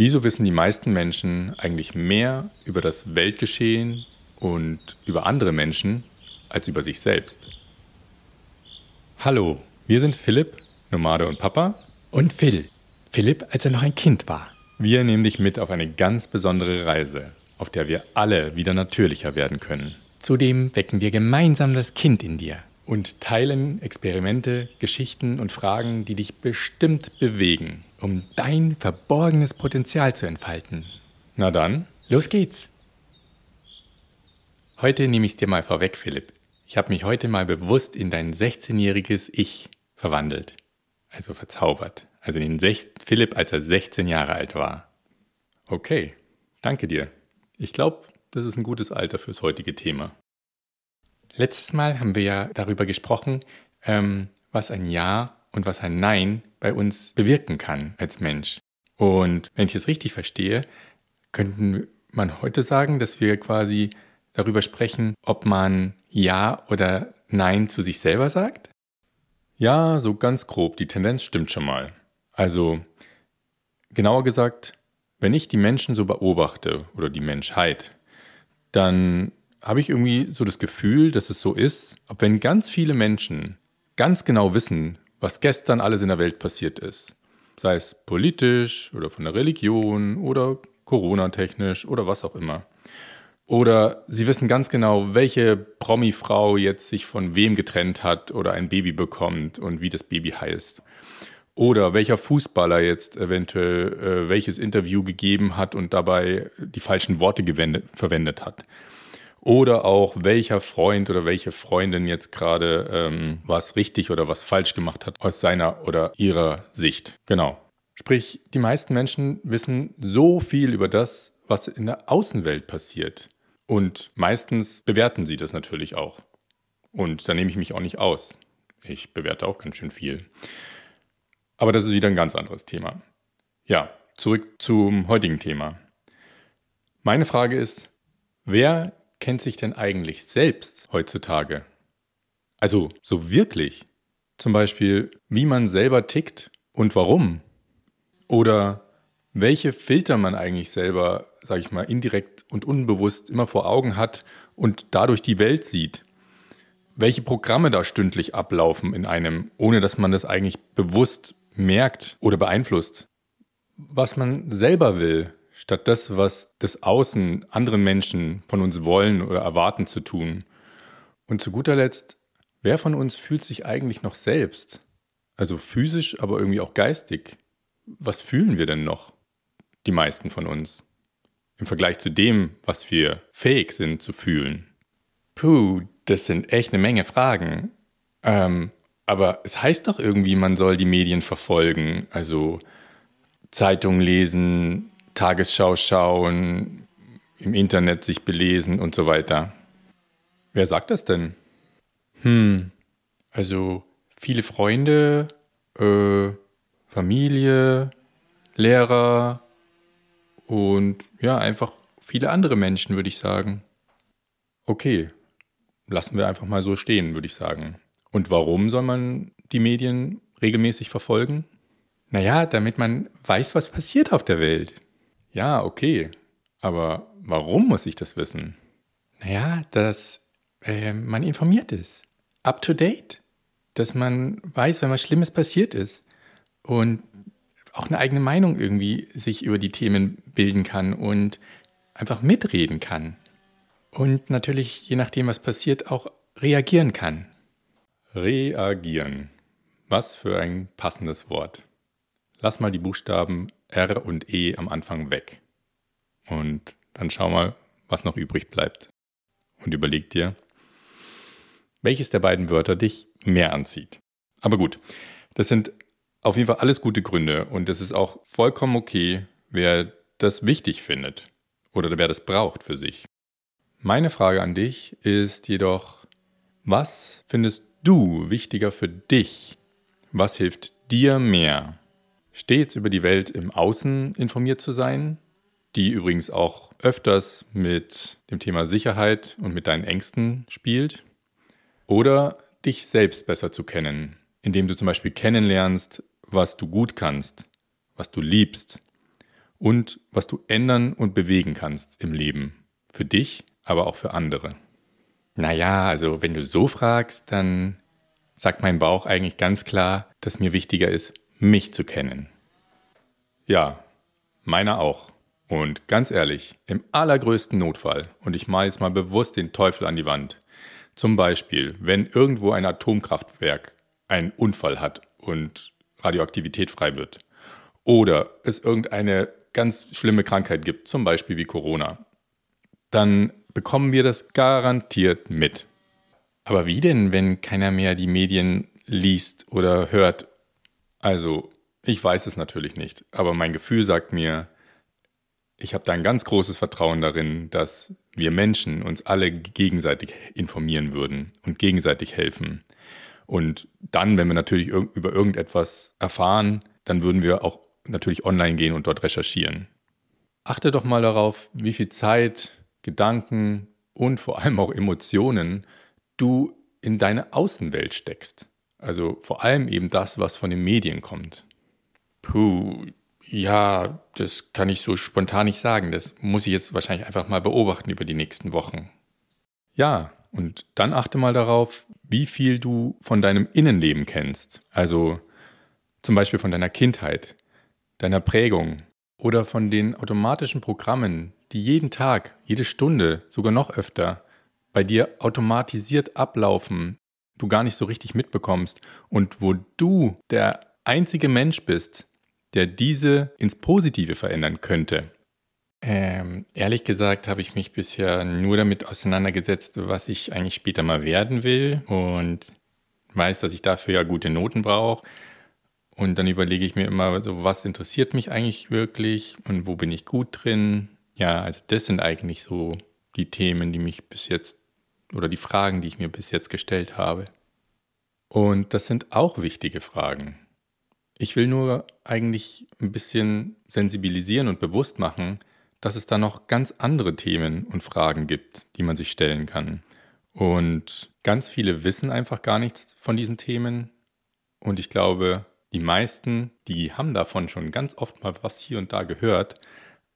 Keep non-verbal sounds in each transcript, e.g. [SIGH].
Wieso wissen die meisten Menschen eigentlich mehr über das Weltgeschehen und über andere Menschen als über sich selbst? Hallo, wir sind Philipp, Nomade und Papa. Und Phil. Philipp, als er noch ein Kind war. Wir nehmen dich mit auf eine ganz besondere Reise, auf der wir alle wieder natürlicher werden können. Zudem wecken wir gemeinsam das Kind in dir. Und teilen Experimente, Geschichten und Fragen, die dich bestimmt bewegen um dein verborgenes Potenzial zu entfalten. Na dann, los geht's. Heute nehme ich es dir mal vorweg, Philipp. Ich habe mich heute mal bewusst in dein 16-jähriges Ich verwandelt. Also verzaubert. Also in Philipp, als er 16 Jahre alt war. Okay, danke dir. Ich glaube, das ist ein gutes Alter fürs heutige Thema. Letztes Mal haben wir ja darüber gesprochen, ähm, was ein Ja und was ein Nein bei uns bewirken kann als Mensch. Und wenn ich es richtig verstehe, könnte man heute sagen, dass wir quasi darüber sprechen, ob man Ja oder Nein zu sich selber sagt? Ja, so ganz grob. Die Tendenz stimmt schon mal. Also, genauer gesagt, wenn ich die Menschen so beobachte oder die Menschheit, dann habe ich irgendwie so das Gefühl, dass es so ist, ob wenn ganz viele Menschen ganz genau wissen, was gestern alles in der Welt passiert ist. Sei es politisch oder von der Religion oder Corona-technisch oder was auch immer. Oder sie wissen ganz genau, welche Promi-Frau jetzt sich von wem getrennt hat oder ein Baby bekommt und wie das Baby heißt. Oder welcher Fußballer jetzt eventuell äh, welches Interview gegeben hat und dabei die falschen Worte verwendet hat. Oder auch welcher Freund oder welche Freundin jetzt gerade ähm, was richtig oder was falsch gemacht hat aus seiner oder ihrer Sicht. Genau. Sprich, die meisten Menschen wissen so viel über das, was in der Außenwelt passiert. Und meistens bewerten sie das natürlich auch. Und da nehme ich mich auch nicht aus. Ich bewerte auch ganz schön viel. Aber das ist wieder ein ganz anderes Thema. Ja, zurück zum heutigen Thema. Meine Frage ist, wer kennt sich denn eigentlich selbst heutzutage? Also so wirklich. Zum Beispiel, wie man selber tickt und warum. Oder welche Filter man eigentlich selber, sage ich mal, indirekt und unbewusst immer vor Augen hat und dadurch die Welt sieht. Welche Programme da stündlich ablaufen in einem, ohne dass man das eigentlich bewusst merkt oder beeinflusst. Was man selber will, statt das, was das Außen, andere Menschen von uns wollen oder erwarten zu tun. Und zu guter Letzt, wer von uns fühlt sich eigentlich noch selbst? Also physisch, aber irgendwie auch geistig. Was fühlen wir denn noch? Die meisten von uns. Im Vergleich zu dem, was wir fähig sind zu fühlen. Puh, das sind echt eine Menge Fragen. Ähm, aber es heißt doch irgendwie, man soll die Medien verfolgen. Also Zeitung lesen, Tagesschau schauen, im Internet sich belesen und so weiter. Wer sagt das denn? Hm, also viele Freunde, äh, Familie, Lehrer und ja, einfach viele andere Menschen, würde ich sagen. Okay, lassen wir einfach mal so stehen, würde ich sagen. Und warum soll man die Medien regelmäßig verfolgen? Naja, damit man weiß, was passiert auf der Welt. Ja, okay. Aber warum muss ich das wissen? Naja, dass äh, man informiert ist. Up to date. Dass man weiß, wenn was Schlimmes passiert ist. Und auch eine eigene Meinung irgendwie sich über die Themen bilden kann und einfach mitreden kann. Und natürlich, je nachdem, was passiert, auch reagieren kann. Reagieren. Was für ein passendes Wort. Lass mal die Buchstaben R und E am Anfang weg. Und dann schau mal, was noch übrig bleibt. Und überleg dir, welches der beiden Wörter dich mehr anzieht. Aber gut, das sind auf jeden Fall alles gute Gründe und es ist auch vollkommen okay, wer das wichtig findet oder wer das braucht für sich. Meine Frage an dich ist jedoch, was findest du wichtiger für dich? Was hilft dir mehr? Stets über die Welt im Außen informiert zu sein, die übrigens auch öfters mit dem Thema Sicherheit und mit deinen Ängsten spielt, oder dich selbst besser zu kennen, indem du zum Beispiel kennenlernst, was du gut kannst, was du liebst, und was du ändern und bewegen kannst im Leben. Für dich, aber auch für andere. Naja, also wenn du so fragst, dann sagt mein Bauch eigentlich ganz klar, dass mir wichtiger ist, mich zu kennen. Ja, meiner auch. Und ganz ehrlich, im allergrößten Notfall, und ich male jetzt mal bewusst den Teufel an die Wand, zum Beispiel, wenn irgendwo ein Atomkraftwerk einen Unfall hat und Radioaktivität frei wird, oder es irgendeine ganz schlimme Krankheit gibt, zum Beispiel wie Corona, dann bekommen wir das garantiert mit. Aber wie denn, wenn keiner mehr die Medien liest oder hört? Also, ich weiß es natürlich nicht, aber mein Gefühl sagt mir, ich habe da ein ganz großes Vertrauen darin, dass wir Menschen uns alle gegenseitig informieren würden und gegenseitig helfen. Und dann, wenn wir natürlich über irgendetwas erfahren, dann würden wir auch natürlich online gehen und dort recherchieren. Achte doch mal darauf, wie viel Zeit, Gedanken und vor allem auch Emotionen du in deine Außenwelt steckst. Also vor allem eben das, was von den Medien kommt. Puh, ja, das kann ich so spontan nicht sagen. Das muss ich jetzt wahrscheinlich einfach mal beobachten über die nächsten Wochen. Ja, und dann achte mal darauf, wie viel du von deinem Innenleben kennst. Also zum Beispiel von deiner Kindheit, deiner Prägung oder von den automatischen Programmen, die jeden Tag, jede Stunde, sogar noch öfter bei dir automatisiert ablaufen, du gar nicht so richtig mitbekommst und wo du der einzige Mensch bist, der diese ins Positive verändern könnte? Ähm, ehrlich gesagt habe ich mich bisher nur damit auseinandergesetzt, was ich eigentlich später mal werden will und weiß, dass ich dafür ja gute Noten brauche. Und dann überlege ich mir immer so, was interessiert mich eigentlich wirklich und wo bin ich gut drin? Ja, also das sind eigentlich so die Themen, die mich bis jetzt oder die Fragen, die ich mir bis jetzt gestellt habe. Und das sind auch wichtige Fragen. Ich will nur eigentlich ein bisschen sensibilisieren und bewusst machen, dass es da noch ganz andere Themen und Fragen gibt, die man sich stellen kann. Und ganz viele wissen einfach gar nichts von diesen Themen. Und ich glaube, die meisten, die haben davon schon ganz oft mal was hier und da gehört.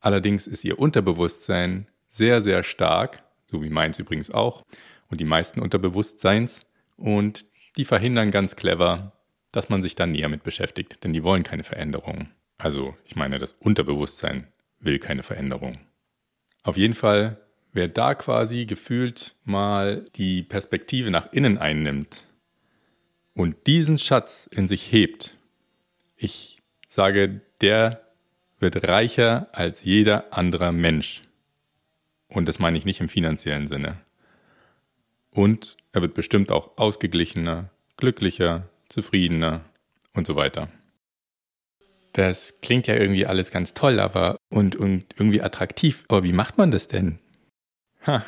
Allerdings ist ihr Unterbewusstsein sehr, sehr stark, so wie meins übrigens auch, und die meisten Unterbewusstseins. Und die verhindern ganz clever, dass man sich da näher mit beschäftigt, denn die wollen keine Veränderung. Also ich meine, das Unterbewusstsein will keine Veränderung. Auf jeden Fall, wer da quasi gefühlt mal die Perspektive nach innen einnimmt und diesen Schatz in sich hebt, ich sage, der wird reicher als jeder andere Mensch. Und das meine ich nicht im finanziellen Sinne. Und er wird bestimmt auch ausgeglichener, glücklicher, zufriedener und so weiter. Das klingt ja irgendwie alles ganz toll, aber und, und irgendwie attraktiv. Aber wie macht man das denn? Ha,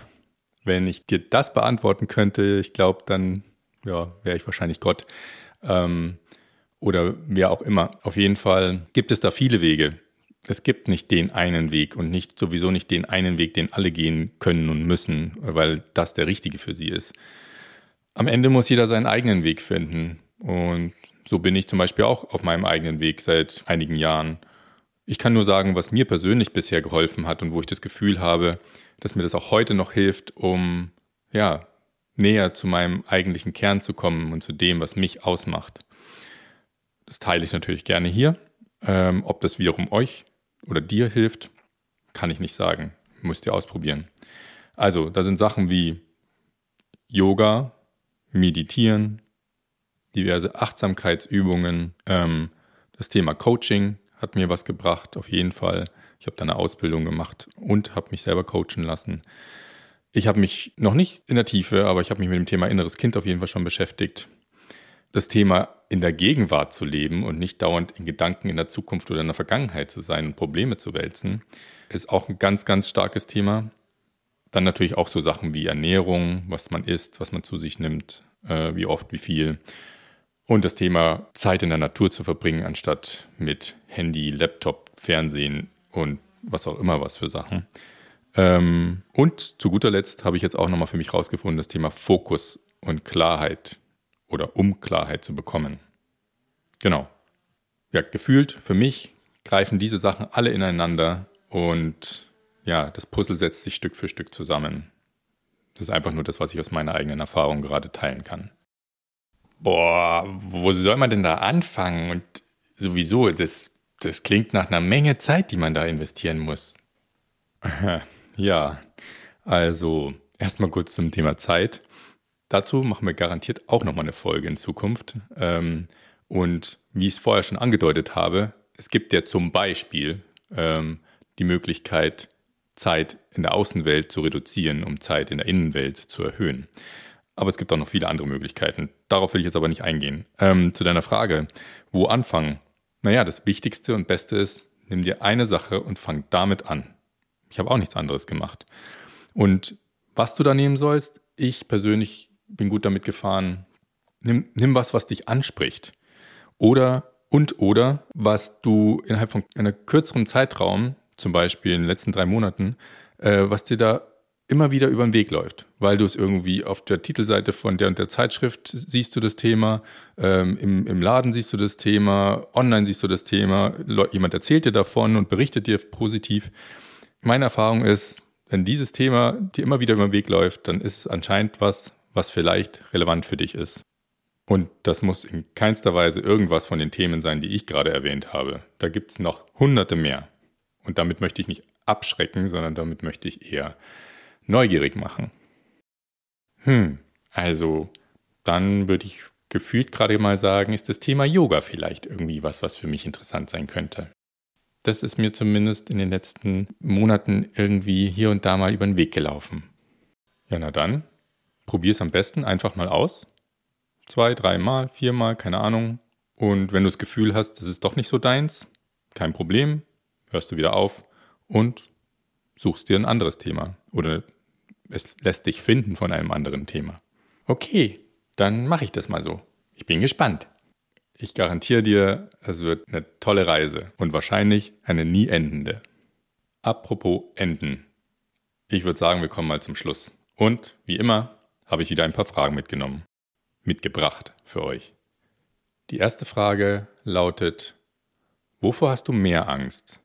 wenn ich dir das beantworten könnte, ich glaube, dann ja, wäre ich wahrscheinlich Gott. Ähm, oder wer auch immer. Auf jeden Fall gibt es da viele Wege. Es gibt nicht den einen Weg und nicht sowieso nicht den einen Weg, den alle gehen können und müssen, weil das der richtige für sie ist. Am Ende muss jeder seinen eigenen Weg finden. Und so bin ich zum Beispiel auch auf meinem eigenen Weg seit einigen Jahren. Ich kann nur sagen, was mir persönlich bisher geholfen hat und wo ich das Gefühl habe, dass mir das auch heute noch hilft, um ja, näher zu meinem eigentlichen Kern zu kommen und zu dem, was mich ausmacht. Das teile ich natürlich gerne hier. Ähm, ob das wiederum euch oder dir hilft, kann ich nicht sagen. Müsst ihr ausprobieren. Also, da sind Sachen wie Yoga, Meditieren, diverse Achtsamkeitsübungen. Ähm, das Thema Coaching hat mir was gebracht, auf jeden Fall. Ich habe da eine Ausbildung gemacht und habe mich selber coachen lassen. Ich habe mich noch nicht in der Tiefe, aber ich habe mich mit dem Thema inneres Kind auf jeden Fall schon beschäftigt. Das Thema in der Gegenwart zu leben und nicht dauernd in Gedanken in der Zukunft oder in der Vergangenheit zu sein und Probleme zu wälzen, ist auch ein ganz, ganz starkes Thema. Dann natürlich auch so Sachen wie Ernährung, was man isst, was man zu sich nimmt, äh, wie oft, wie viel. Und das Thema Zeit in der Natur zu verbringen, anstatt mit Handy, Laptop, Fernsehen und was auch immer was für Sachen. Ähm, und zu guter Letzt habe ich jetzt auch nochmal für mich rausgefunden, das Thema Fokus und Klarheit oder um Klarheit zu bekommen. Genau. Ja, gefühlt für mich greifen diese Sachen alle ineinander und ja, das Puzzle setzt sich Stück für Stück zusammen. Das ist einfach nur das, was ich aus meiner eigenen Erfahrung gerade teilen kann. Boah, wo soll man denn da anfangen? Und sowieso, das, das klingt nach einer Menge Zeit, die man da investieren muss. [LAUGHS] Ja, also erstmal kurz zum Thema Zeit. Dazu machen wir garantiert auch nochmal eine Folge in Zukunft. Ähm, und wie ich es vorher schon angedeutet habe, es gibt ja zum Beispiel ähm, die Möglichkeit, Zeit in der Außenwelt zu reduzieren, um Zeit in der Innenwelt zu erhöhen. Aber es gibt auch noch viele andere Möglichkeiten. Darauf will ich jetzt aber nicht eingehen. Ähm, zu deiner Frage, wo anfangen? Naja, das Wichtigste und Beste ist, nimm dir eine Sache und fang damit an. Ich habe auch nichts anderes gemacht. Und was du da nehmen sollst, ich persönlich bin gut damit gefahren, nimm, nimm was, was dich anspricht. Oder und oder was du innerhalb von einer kürzeren Zeitraum, zum Beispiel in den letzten drei Monaten, äh, was dir da immer wieder über den Weg läuft, weil du es irgendwie auf der Titelseite von der und der Zeitschrift siehst du das Thema, ähm, im, im Laden siehst du das Thema, online siehst du das Thema, jemand erzählt dir davon und berichtet dir positiv. Meine Erfahrung ist, wenn dieses Thema dir immer wieder über den Weg läuft, dann ist es anscheinend was, was vielleicht relevant für dich ist. Und das muss in keinster Weise irgendwas von den Themen sein, die ich gerade erwähnt habe. Da gibt es noch hunderte mehr. Und damit möchte ich nicht abschrecken, sondern damit möchte ich eher neugierig machen. Hm, also dann würde ich gefühlt gerade mal sagen, ist das Thema Yoga vielleicht irgendwie was, was für mich interessant sein könnte. Das ist mir zumindest in den letzten Monaten irgendwie hier und da mal über den Weg gelaufen. Ja, na dann, probier es am besten einfach mal aus zwei, dreimal, viermal, keine Ahnung. Und wenn du das Gefühl hast, das ist doch nicht so deins, kein Problem, hörst du wieder auf und suchst dir ein anderes Thema oder es lässt dich finden von einem anderen Thema. Okay, dann mache ich das mal so. Ich bin gespannt. Ich garantiere dir, es wird eine tolle Reise und wahrscheinlich eine nie endende. Apropos Enden. Ich würde sagen, wir kommen mal zum Schluss. Und wie immer habe ich wieder ein paar Fragen mitgenommen mitgebracht für euch. Die erste Frage lautet, wovor hast du mehr Angst?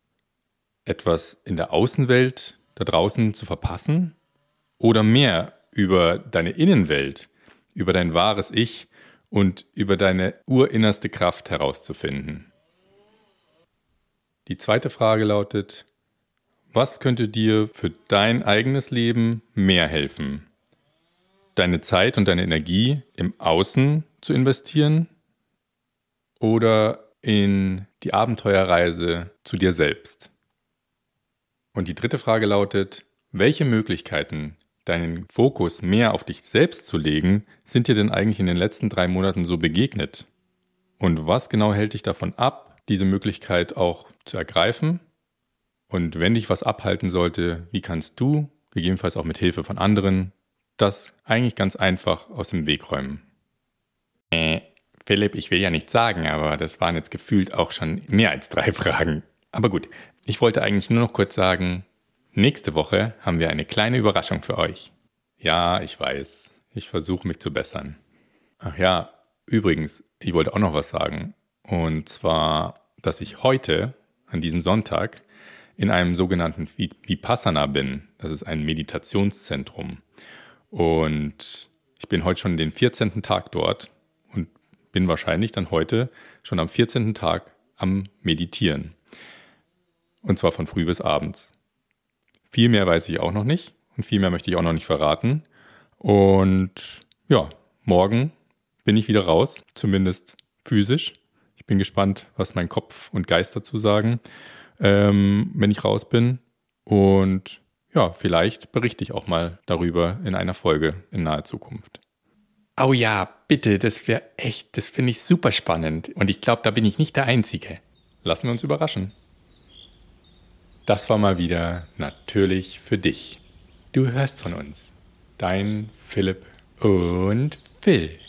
Etwas in der Außenwelt da draußen zu verpassen oder mehr über deine Innenwelt, über dein wahres Ich und über deine urinnerste Kraft herauszufinden? Die zweite Frage lautet, was könnte dir für dein eigenes Leben mehr helfen? Deine Zeit und deine Energie im Außen zu investieren oder in die Abenteuerreise zu dir selbst? Und die dritte Frage lautet, welche Möglichkeiten, deinen Fokus mehr auf dich selbst zu legen, sind dir denn eigentlich in den letzten drei Monaten so begegnet? Und was genau hält dich davon ab, diese Möglichkeit auch zu ergreifen? Und wenn dich was abhalten sollte, wie kannst du, gegebenenfalls auch mit Hilfe von anderen, das eigentlich ganz einfach aus dem Weg räumen. Äh, Philipp, ich will ja nichts sagen, aber das waren jetzt gefühlt auch schon mehr als drei [LAUGHS] Fragen. Aber gut, ich wollte eigentlich nur noch kurz sagen, nächste Woche haben wir eine kleine Überraschung für euch. Ja, ich weiß, ich versuche mich zu bessern. Ach ja, übrigens, ich wollte auch noch was sagen. Und zwar, dass ich heute, an diesem Sonntag, in einem sogenannten Vipassana bin. Das ist ein Meditationszentrum. Und ich bin heute schon den 14. Tag dort und bin wahrscheinlich dann heute schon am 14. Tag am Meditieren. Und zwar von früh bis abends. Viel mehr weiß ich auch noch nicht und viel mehr möchte ich auch noch nicht verraten. Und ja, morgen bin ich wieder raus, zumindest physisch. Ich bin gespannt, was mein Kopf und Geist dazu sagen, ähm, wenn ich raus bin. Und ja, vielleicht berichte ich auch mal darüber in einer Folge in naher Zukunft. Oh ja, bitte, das wäre echt, das finde ich super spannend. Und ich glaube, da bin ich nicht der Einzige. Lassen wir uns überraschen. Das war mal wieder natürlich für dich. Du hörst von uns. Dein Philipp und Phil.